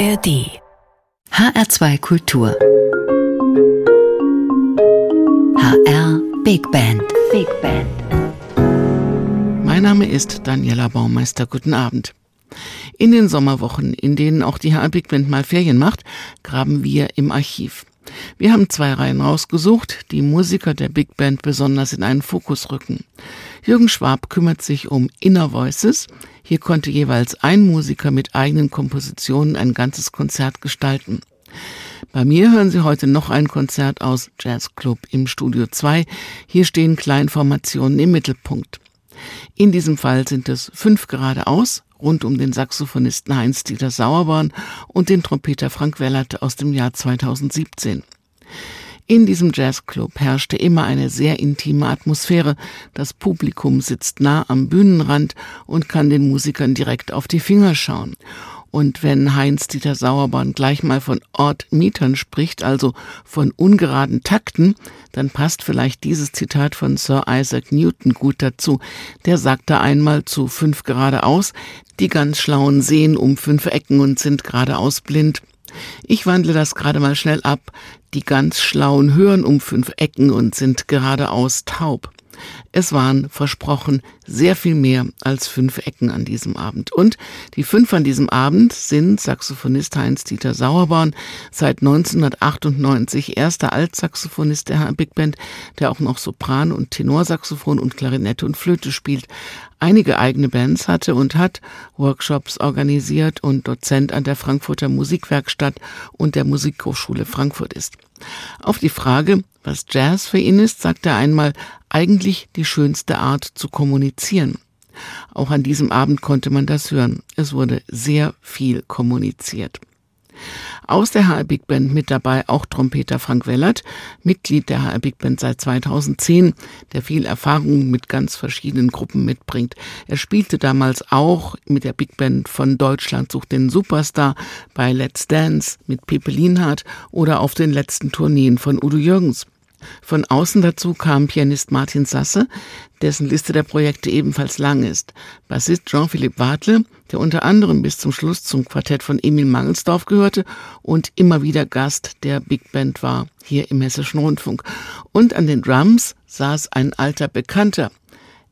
ARD HR2 Kultur HR Big Band Big Band Mein Name ist Daniela Baumeister. Guten Abend. In den Sommerwochen, in denen auch die HR Big Band mal Ferien macht, graben wir im Archiv. Wir haben zwei Reihen rausgesucht, die Musiker der Big Band besonders in einen Fokus rücken. Jürgen Schwab kümmert sich um Inner Voices. Hier konnte jeweils ein Musiker mit eigenen Kompositionen ein ganzes Konzert gestalten. Bei mir hören Sie heute noch ein Konzert aus Jazz Club im Studio 2. Hier stehen Kleinformationen im Mittelpunkt. In diesem Fall sind es fünf geradeaus, rund um den Saxophonisten Heinz-Dieter Sauerborn und den Trompeter Frank Wellert aus dem Jahr 2017. In diesem Jazzclub herrschte immer eine sehr intime Atmosphäre. Das Publikum sitzt nah am Bühnenrand und kann den Musikern direkt auf die Finger schauen. Und wenn Heinz-Dieter Sauerborn gleich mal von Ortmietern spricht, also von ungeraden Takten, dann passt vielleicht dieses Zitat von Sir Isaac Newton gut dazu. Der sagte einmal zu fünf geradeaus, die ganz Schlauen sehen um fünf Ecken und sind geradeaus blind. Ich wandle das gerade mal schnell ab. Die ganz Schlauen hören um fünf Ecken und sind geradeaus taub. Es waren versprochen sehr viel mehr als fünf Ecken an diesem Abend. Und die fünf an diesem Abend sind Saxophonist Heinz-Dieter Sauerborn, seit 1998 erster Altsaxophonist der Big Band, der auch noch Sopran- und Tenorsaxophon und Klarinette und Flöte spielt, einige eigene Bands hatte und hat, Workshops organisiert und Dozent an der Frankfurter Musikwerkstatt und der Musikhochschule Frankfurt ist. Auf die Frage, was Jazz für ihn ist, sagt er einmal, eigentlich die schönste Art zu kommunizieren. Auch an diesem Abend konnte man das hören. Es wurde sehr viel kommuniziert. Aus der HR Big Band mit dabei auch Trompeter Frank Wellert, Mitglied der HR Big Band seit 2010, der viel Erfahrung mit ganz verschiedenen Gruppen mitbringt. Er spielte damals auch mit der Big Band von Deutschland sucht den Superstar bei Let's Dance mit Pepe Lienhardt oder auf den letzten Tourneen von Udo Jürgens. Von außen dazu kam Pianist Martin Sasse, dessen Liste der Projekte ebenfalls lang ist. Bassist Jean-Philippe Wadle, der unter anderem bis zum Schluss zum Quartett von Emil Mangelsdorf gehörte und immer wieder Gast der Big Band war, hier im Hessischen Rundfunk. Und an den Drums saß ein alter Bekannter,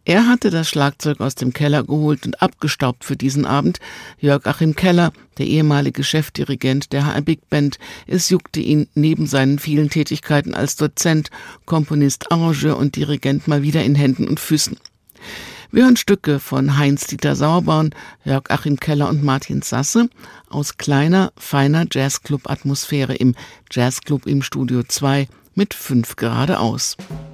er hatte das Schlagzeug aus dem Keller geholt und abgestaubt für diesen Abend. Jörg Achim Keller, der ehemalige Chefdirigent der HR Big Band. Es juckte ihn neben seinen vielen Tätigkeiten als Dozent, Komponist, Arrangeur und Dirigent mal wieder in Händen und Füßen. Wir hören Stücke von Heinz-Dieter Sauerborn, Jörg Achim Keller und Martin Sasse aus kleiner, feiner Jazzclub-Atmosphäre im Jazzclub im Studio 2 mit fünf geradeaus. herzlichen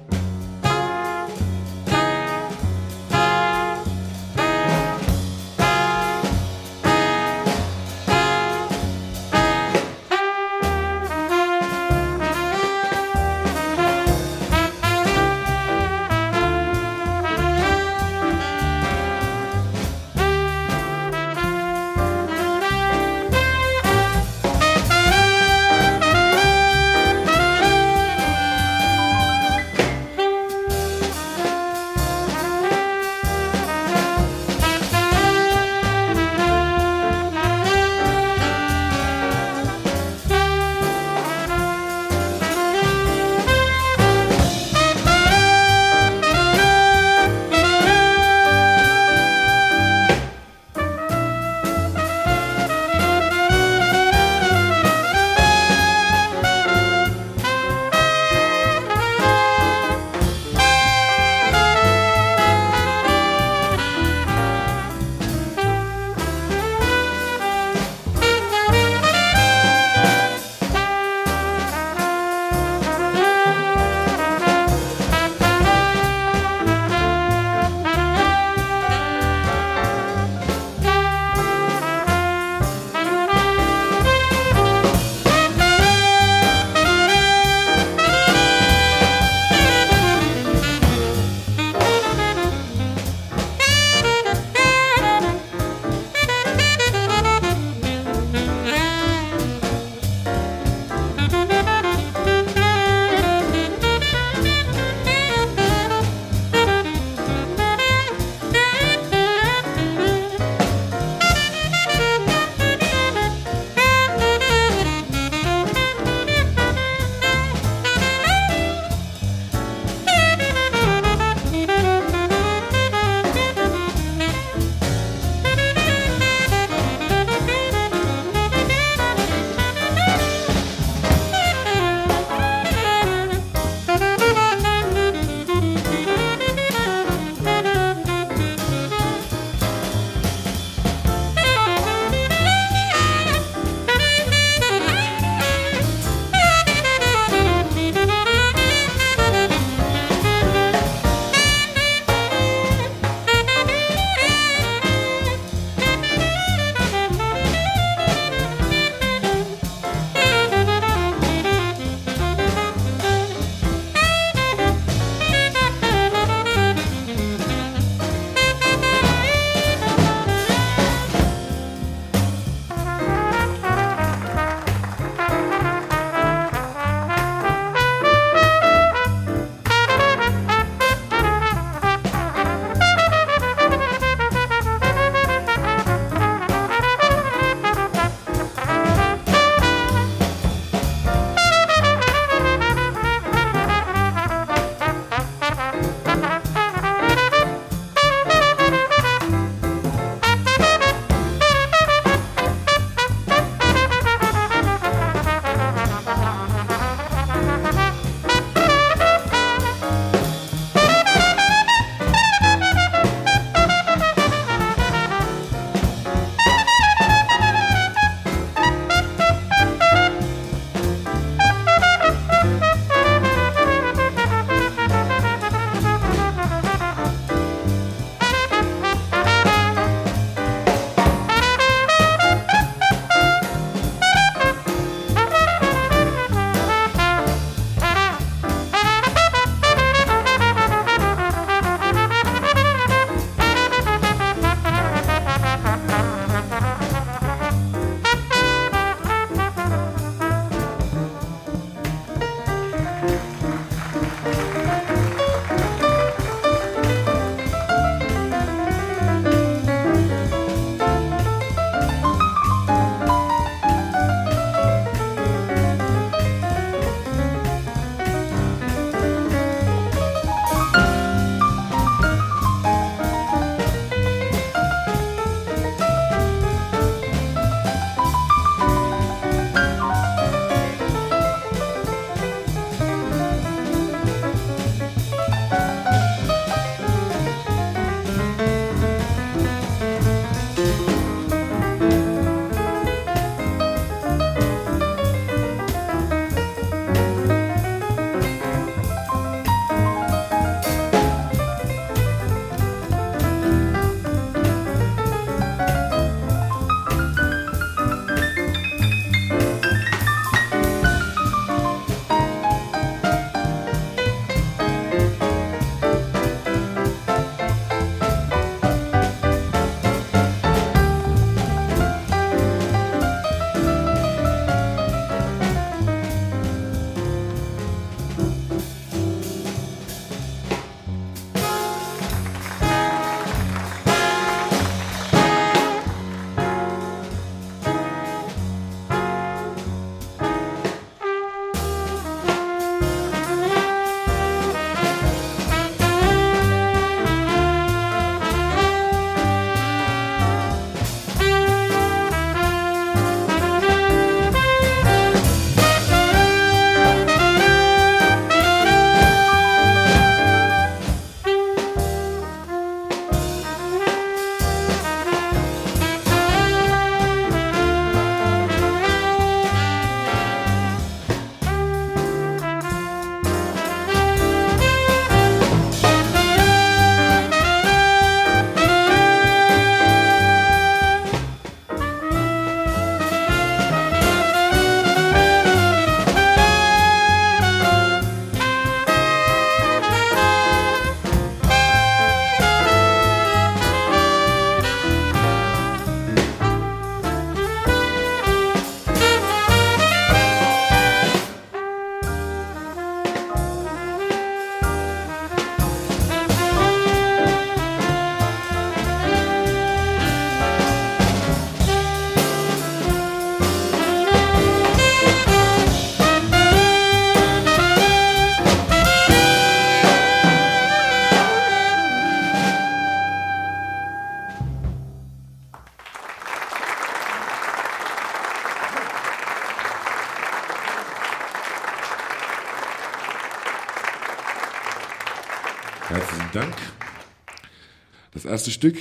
erste Stück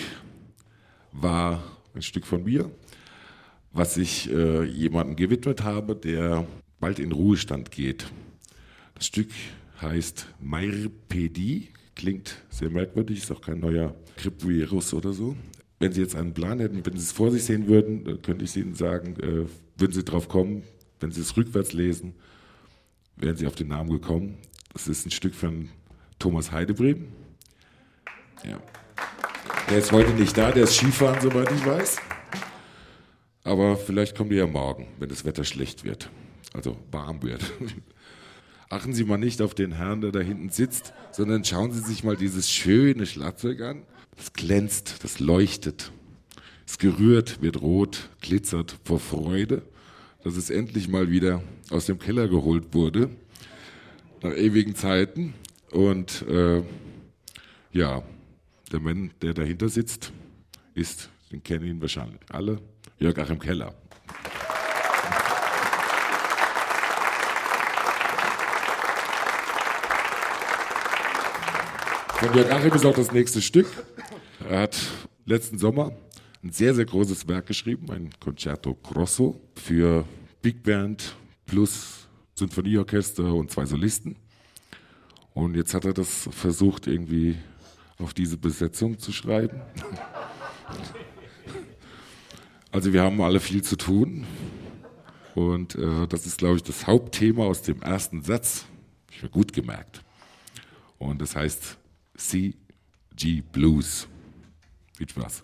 war ein Stück von mir, was ich äh, jemandem gewidmet habe, der bald in Ruhestand geht. Das Stück heißt Meirpedi, klingt sehr merkwürdig, ist auch kein neuer Gripvirus oder so. Wenn Sie jetzt einen Plan hätten, wenn Sie es vor sich sehen würden, könnte ich Ihnen sagen, äh, würden Sie drauf kommen, wenn Sie es rückwärts lesen, wären Sie auf den Namen gekommen. Das ist ein Stück von Thomas Heidebrem. Ja. Der ist heute nicht da, der ist Skifahren, soweit ich weiß. Aber vielleicht kommt er ja morgen, wenn das Wetter schlecht wird. Also warm wird. Achten Sie mal nicht auf den Herrn, der da hinten sitzt, sondern schauen Sie sich mal dieses schöne Schlagzeug an. Das glänzt, das leuchtet. Es gerührt, wird rot, glitzert vor Freude, dass es endlich mal wieder aus dem Keller geholt wurde. Nach ewigen Zeiten. Und äh, ja, der Mann, der dahinter sitzt, ist, den kennen ihn wahrscheinlich alle, Jörg Achim Keller. Von Jörg Achim ist auch das nächste Stück. Er hat letzten Sommer ein sehr, sehr großes Werk geschrieben, ein Concerto Grosso für Big Band plus Sinfonieorchester und zwei Solisten. Und jetzt hat er das versucht, irgendwie auf diese Besetzung zu schreiben. Also wir haben alle viel zu tun. Und äh, das ist, glaube ich, das Hauptthema aus dem ersten Satz. Ich habe gut gemerkt. Und das heißt CG Blues. Viel Spaß.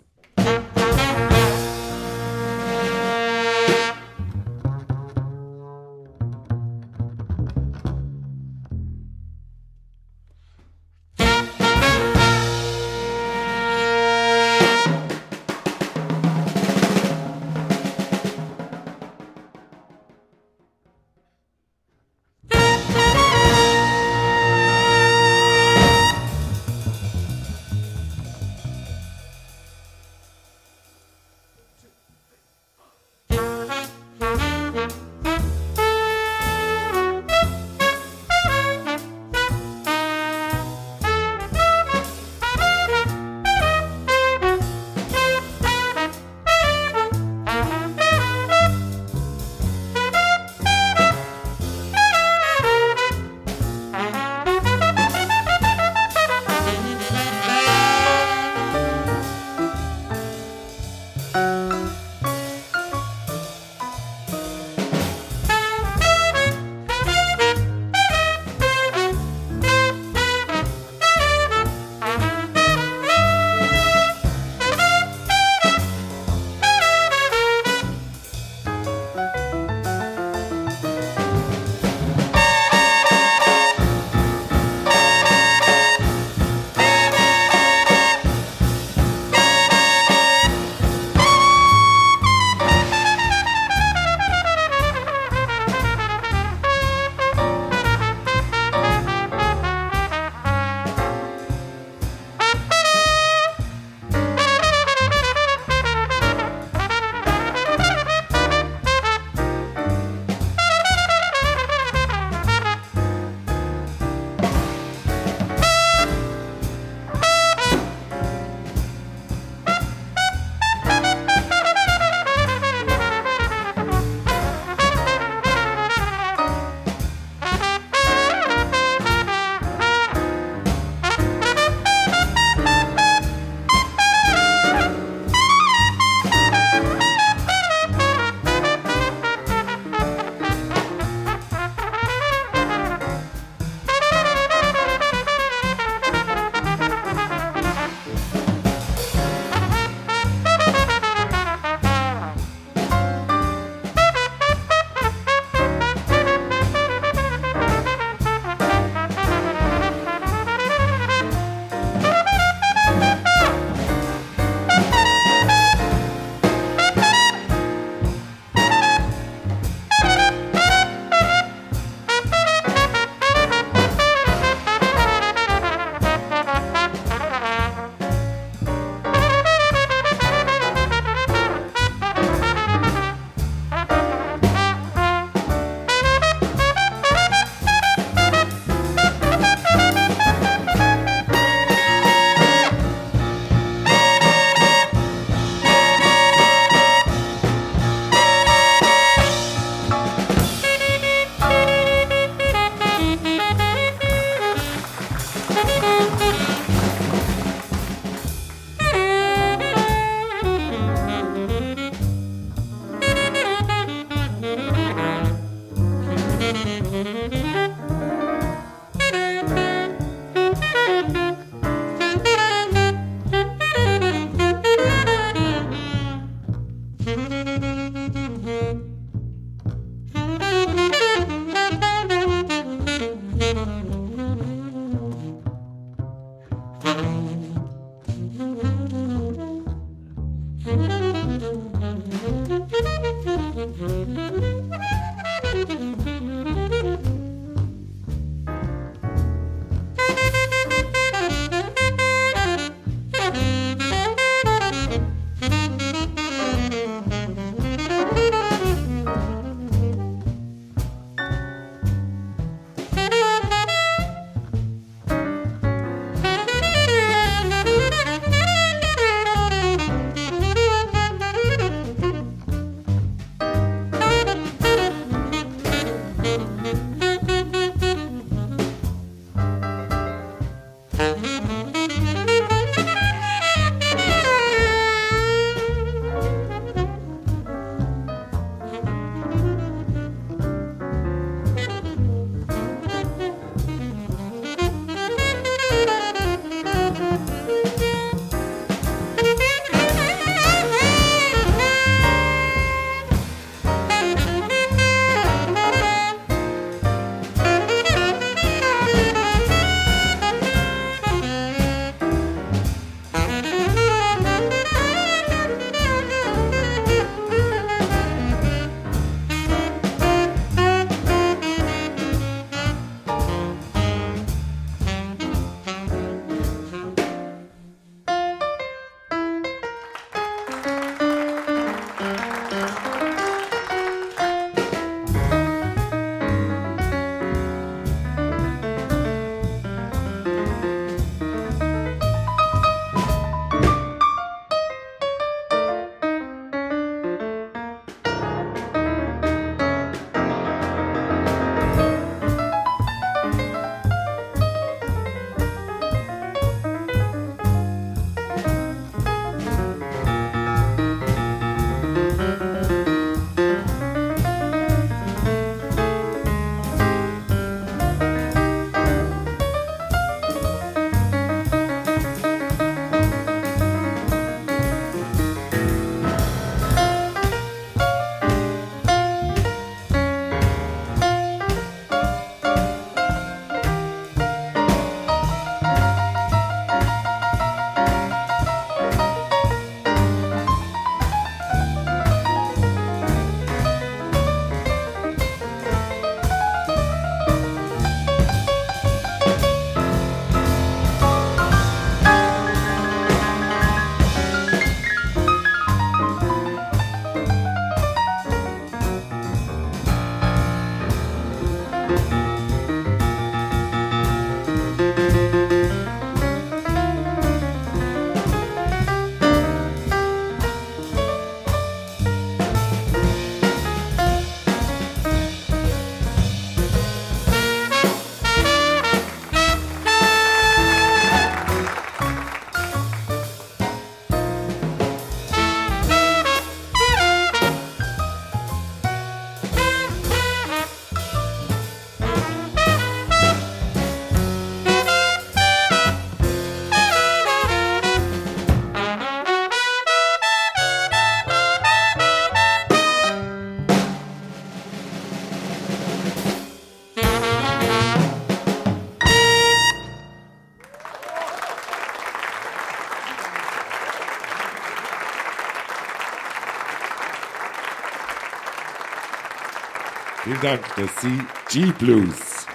Dank, das CG Blues.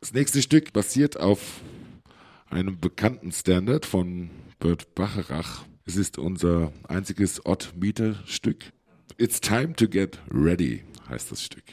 Das nächste Stück basiert auf einem bekannten Standard von Bert Bacharach. Es ist unser einziges Odd-Meter-Stück. It's time to get ready, heißt das Stück.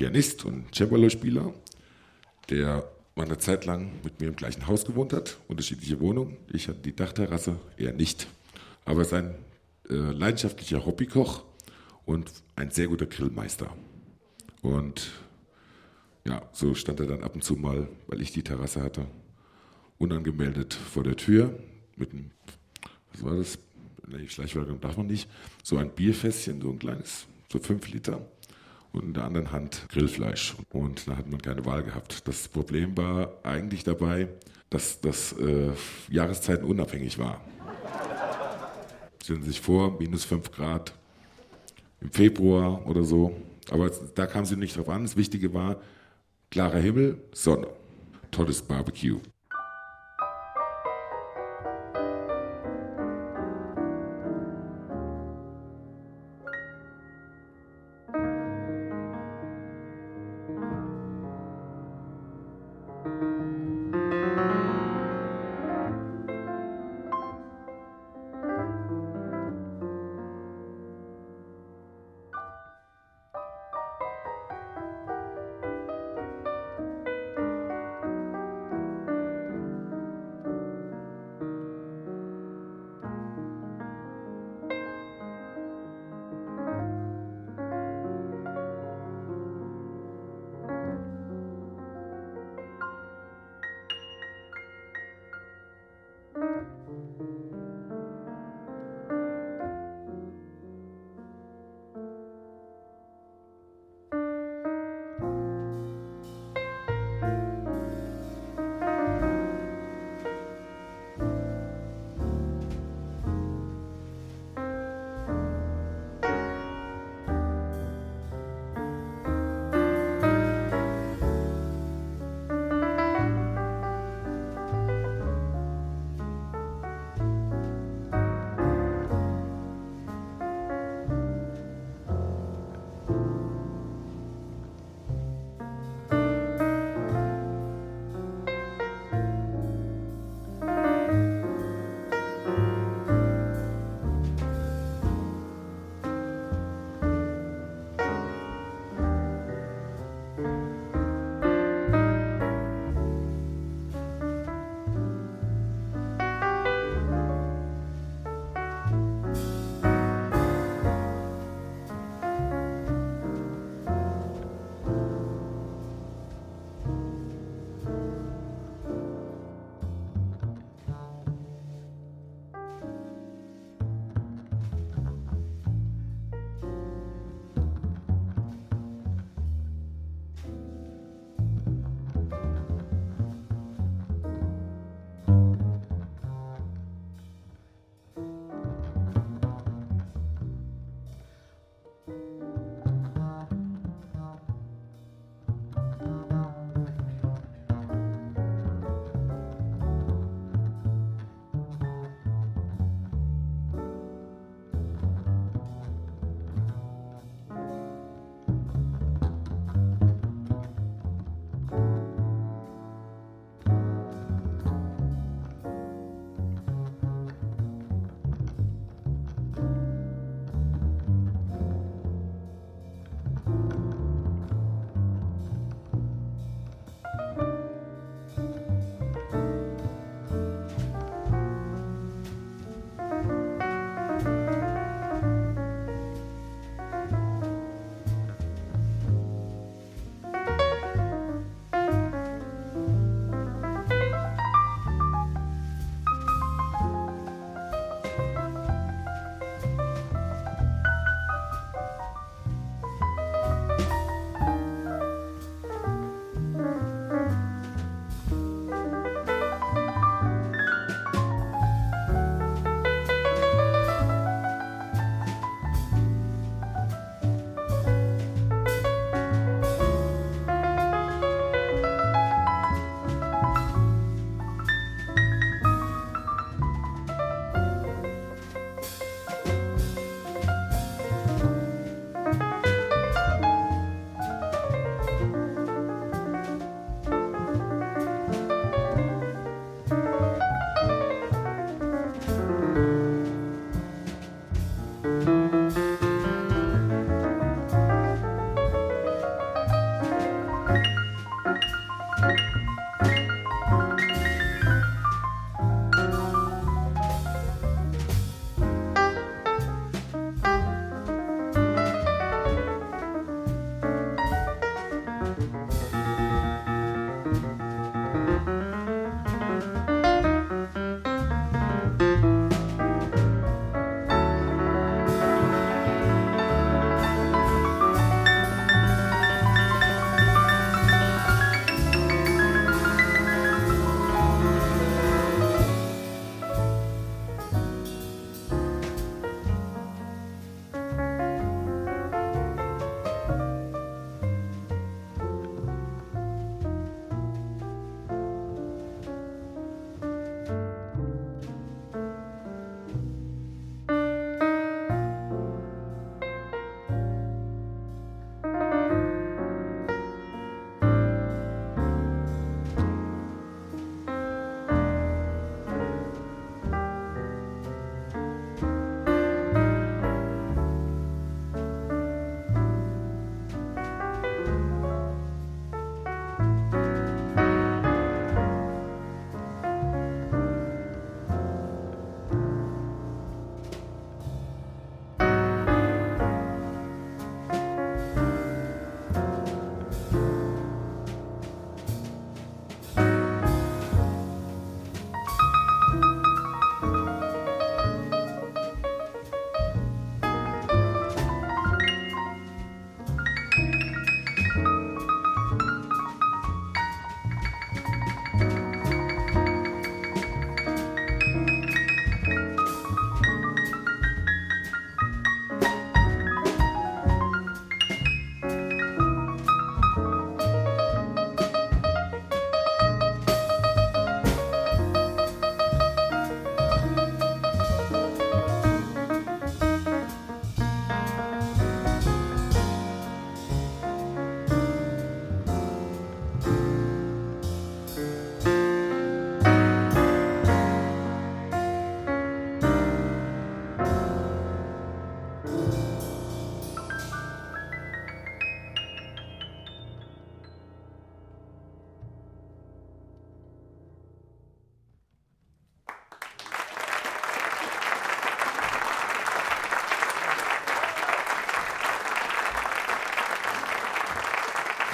Pianist und Cembalo-Spieler, der eine Zeit lang mit mir im gleichen Haus gewohnt hat, unterschiedliche Wohnungen. Ich hatte die Dachterrasse, er nicht. Aber sein äh, leidenschaftlicher Hobbykoch und ein sehr guter Grillmeister. Und ja, so stand er dann ab und zu mal, weil ich die Terrasse hatte, unangemeldet vor der Tür mit einem, was war das? Nee, Schleichwerbung darf man nicht. So ein Bierfässchen, so ein kleines, so fünf Liter. Und in der anderen Hand Grillfleisch. Und da hat man keine Wahl gehabt. Das Problem war eigentlich dabei, dass das äh, Jahreszeiten unabhängig war. Stellen Sie sich vor, minus 5 Grad im Februar oder so. Aber da kam sie nicht drauf an. Das Wichtige war, klarer Himmel, Sonne. Tolles Barbecue.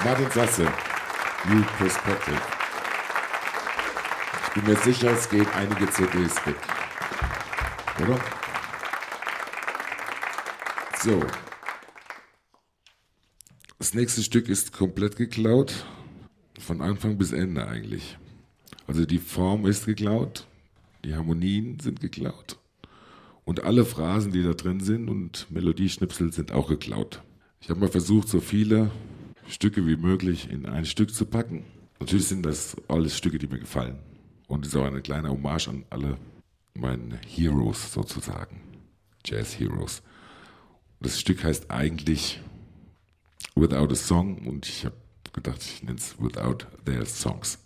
Martin Sasse, New Perspective. Ich bin mir sicher, es gehen einige CDs weg. Oder? So. Das nächste Stück ist komplett geklaut. Von Anfang bis Ende eigentlich. Also die Form ist geklaut, die Harmonien sind geklaut und alle Phrasen, die da drin sind und Melodieschnipsel sind auch geklaut. Ich habe mal versucht, so viele Stücke wie möglich in ein Stück zu packen. Natürlich sind das alles Stücke, die mir gefallen. Und es ist auch eine kleine Hommage an alle meine Heroes sozusagen. Jazz Heroes. Das Stück heißt eigentlich Without a Song und ich habe gedacht, ich nenne es Without Their Songs.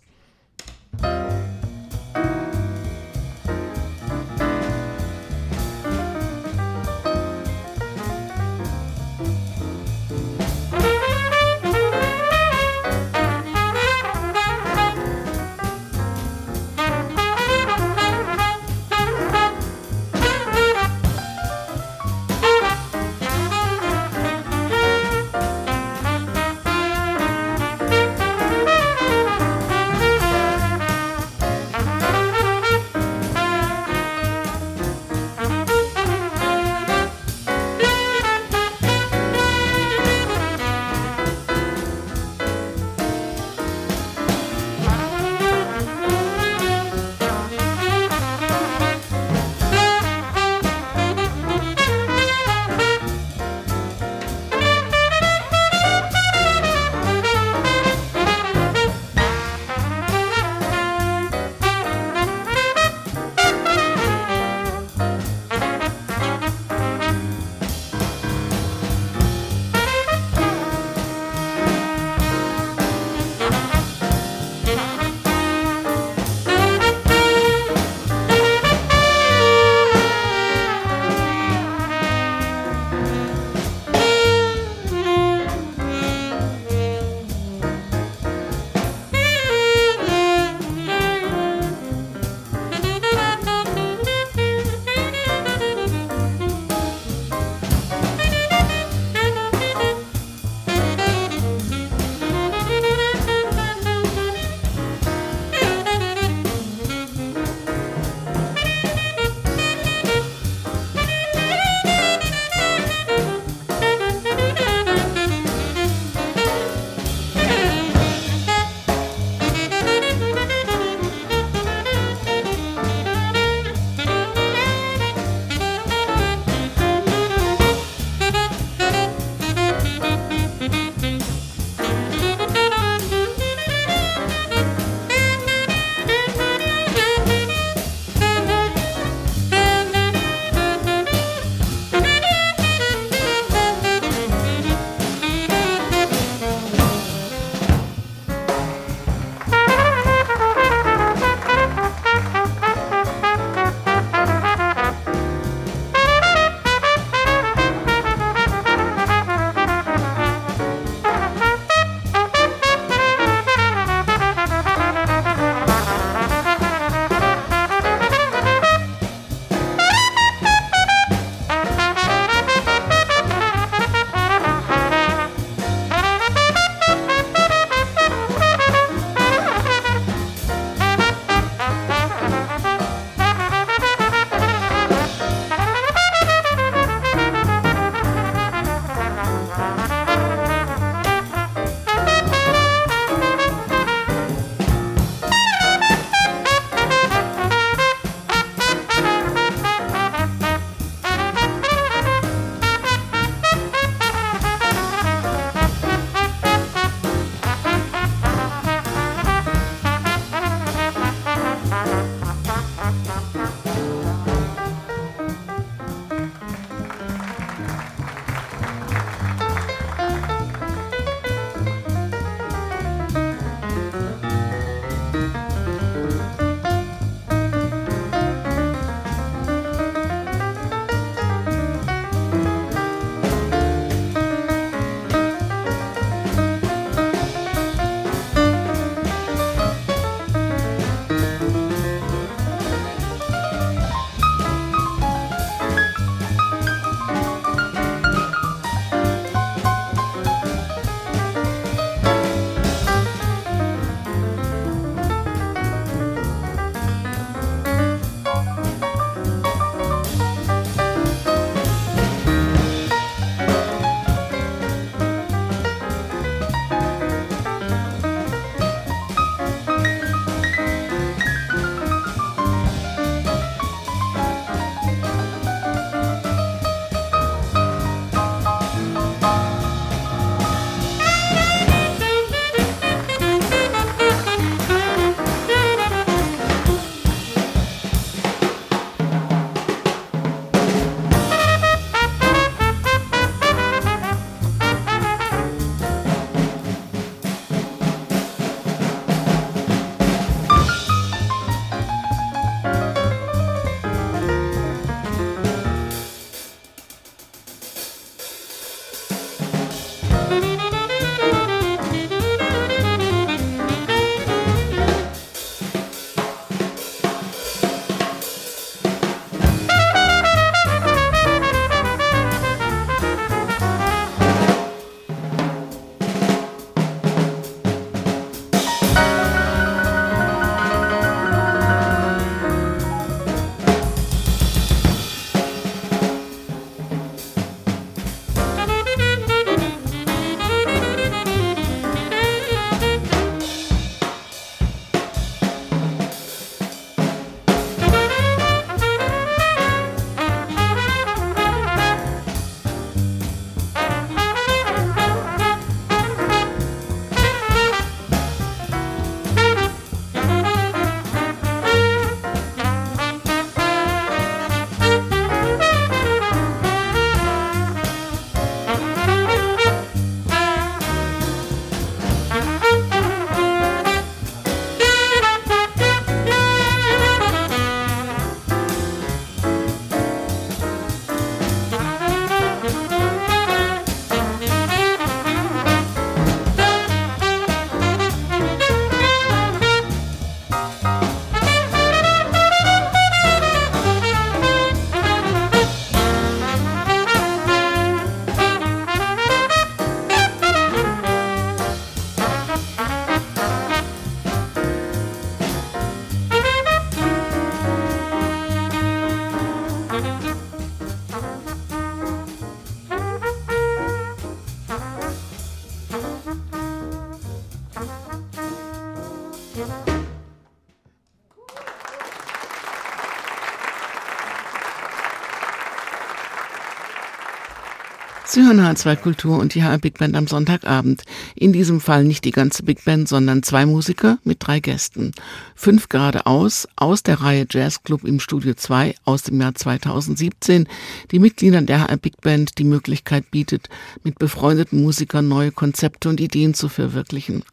Sie hören H2 Kultur und die HR Big Band am Sonntagabend. In diesem Fall nicht die ganze Big Band, sondern zwei Musiker mit drei Gästen. Fünf geradeaus aus der Reihe Jazz Club im Studio 2 aus dem Jahr 2017, die Mitgliedern der HR Big Band die Möglichkeit bietet, mit befreundeten Musikern neue Konzepte und Ideen zu verwirklichen.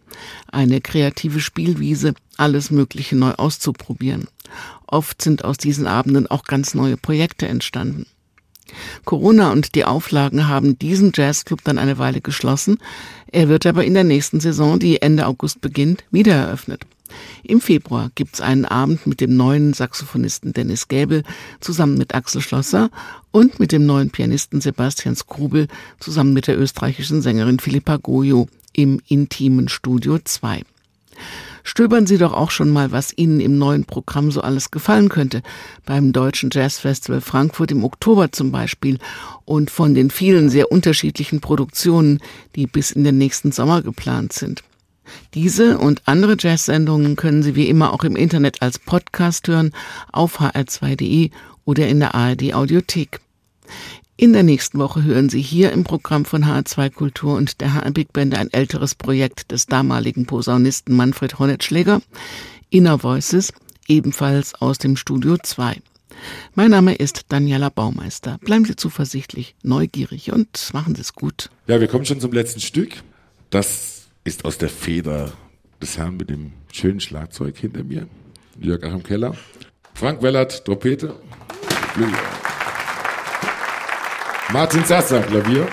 Eine kreative Spielwiese, alles Mögliche neu auszuprobieren. Oft sind aus diesen Abenden auch ganz neue Projekte entstanden. Corona und die Auflagen haben diesen Jazzclub dann eine Weile geschlossen. Er wird aber in der nächsten Saison, die Ende August beginnt, wieder eröffnet. Im Februar gibt's einen Abend mit dem neuen Saxophonisten Dennis Gäbel zusammen mit Axel Schlosser und mit dem neuen Pianisten Sebastian Skrubel zusammen mit der österreichischen Sängerin Philippa Goyo im intimen Studio 2. Stöbern Sie doch auch schon mal, was Ihnen im neuen Programm so alles gefallen könnte. Beim Deutschen Jazzfestival Frankfurt im Oktober zum Beispiel und von den vielen sehr unterschiedlichen Produktionen, die bis in den nächsten Sommer geplant sind. Diese und andere Jazz-Sendungen können Sie wie immer auch im Internet als Podcast hören auf hr2.de oder in der ARD Audiothek. In der nächsten Woche hören Sie hier im Programm von HR2 Kultur und der HR Big Band ein älteres Projekt des damaligen Posaunisten Manfred Hornetschläger, Inner Voices, ebenfalls aus dem Studio 2. Mein Name ist Daniela Baumeister. Bleiben Sie zuversichtlich, neugierig und machen Sie es gut. Ja, wir kommen schon zum letzten Stück. Das ist aus der Feder des Herrn mit dem schönen Schlagzeug hinter mir, Jörg Achim Keller. Frank Wellert, Trompete, Flügel. Martin Sasser, Klavier.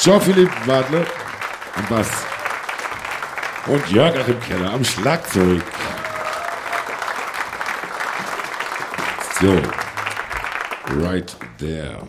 Jean-Philippe Wadler am Bass. Und Jörg Achim Keller am Schlagzeug. So, right there.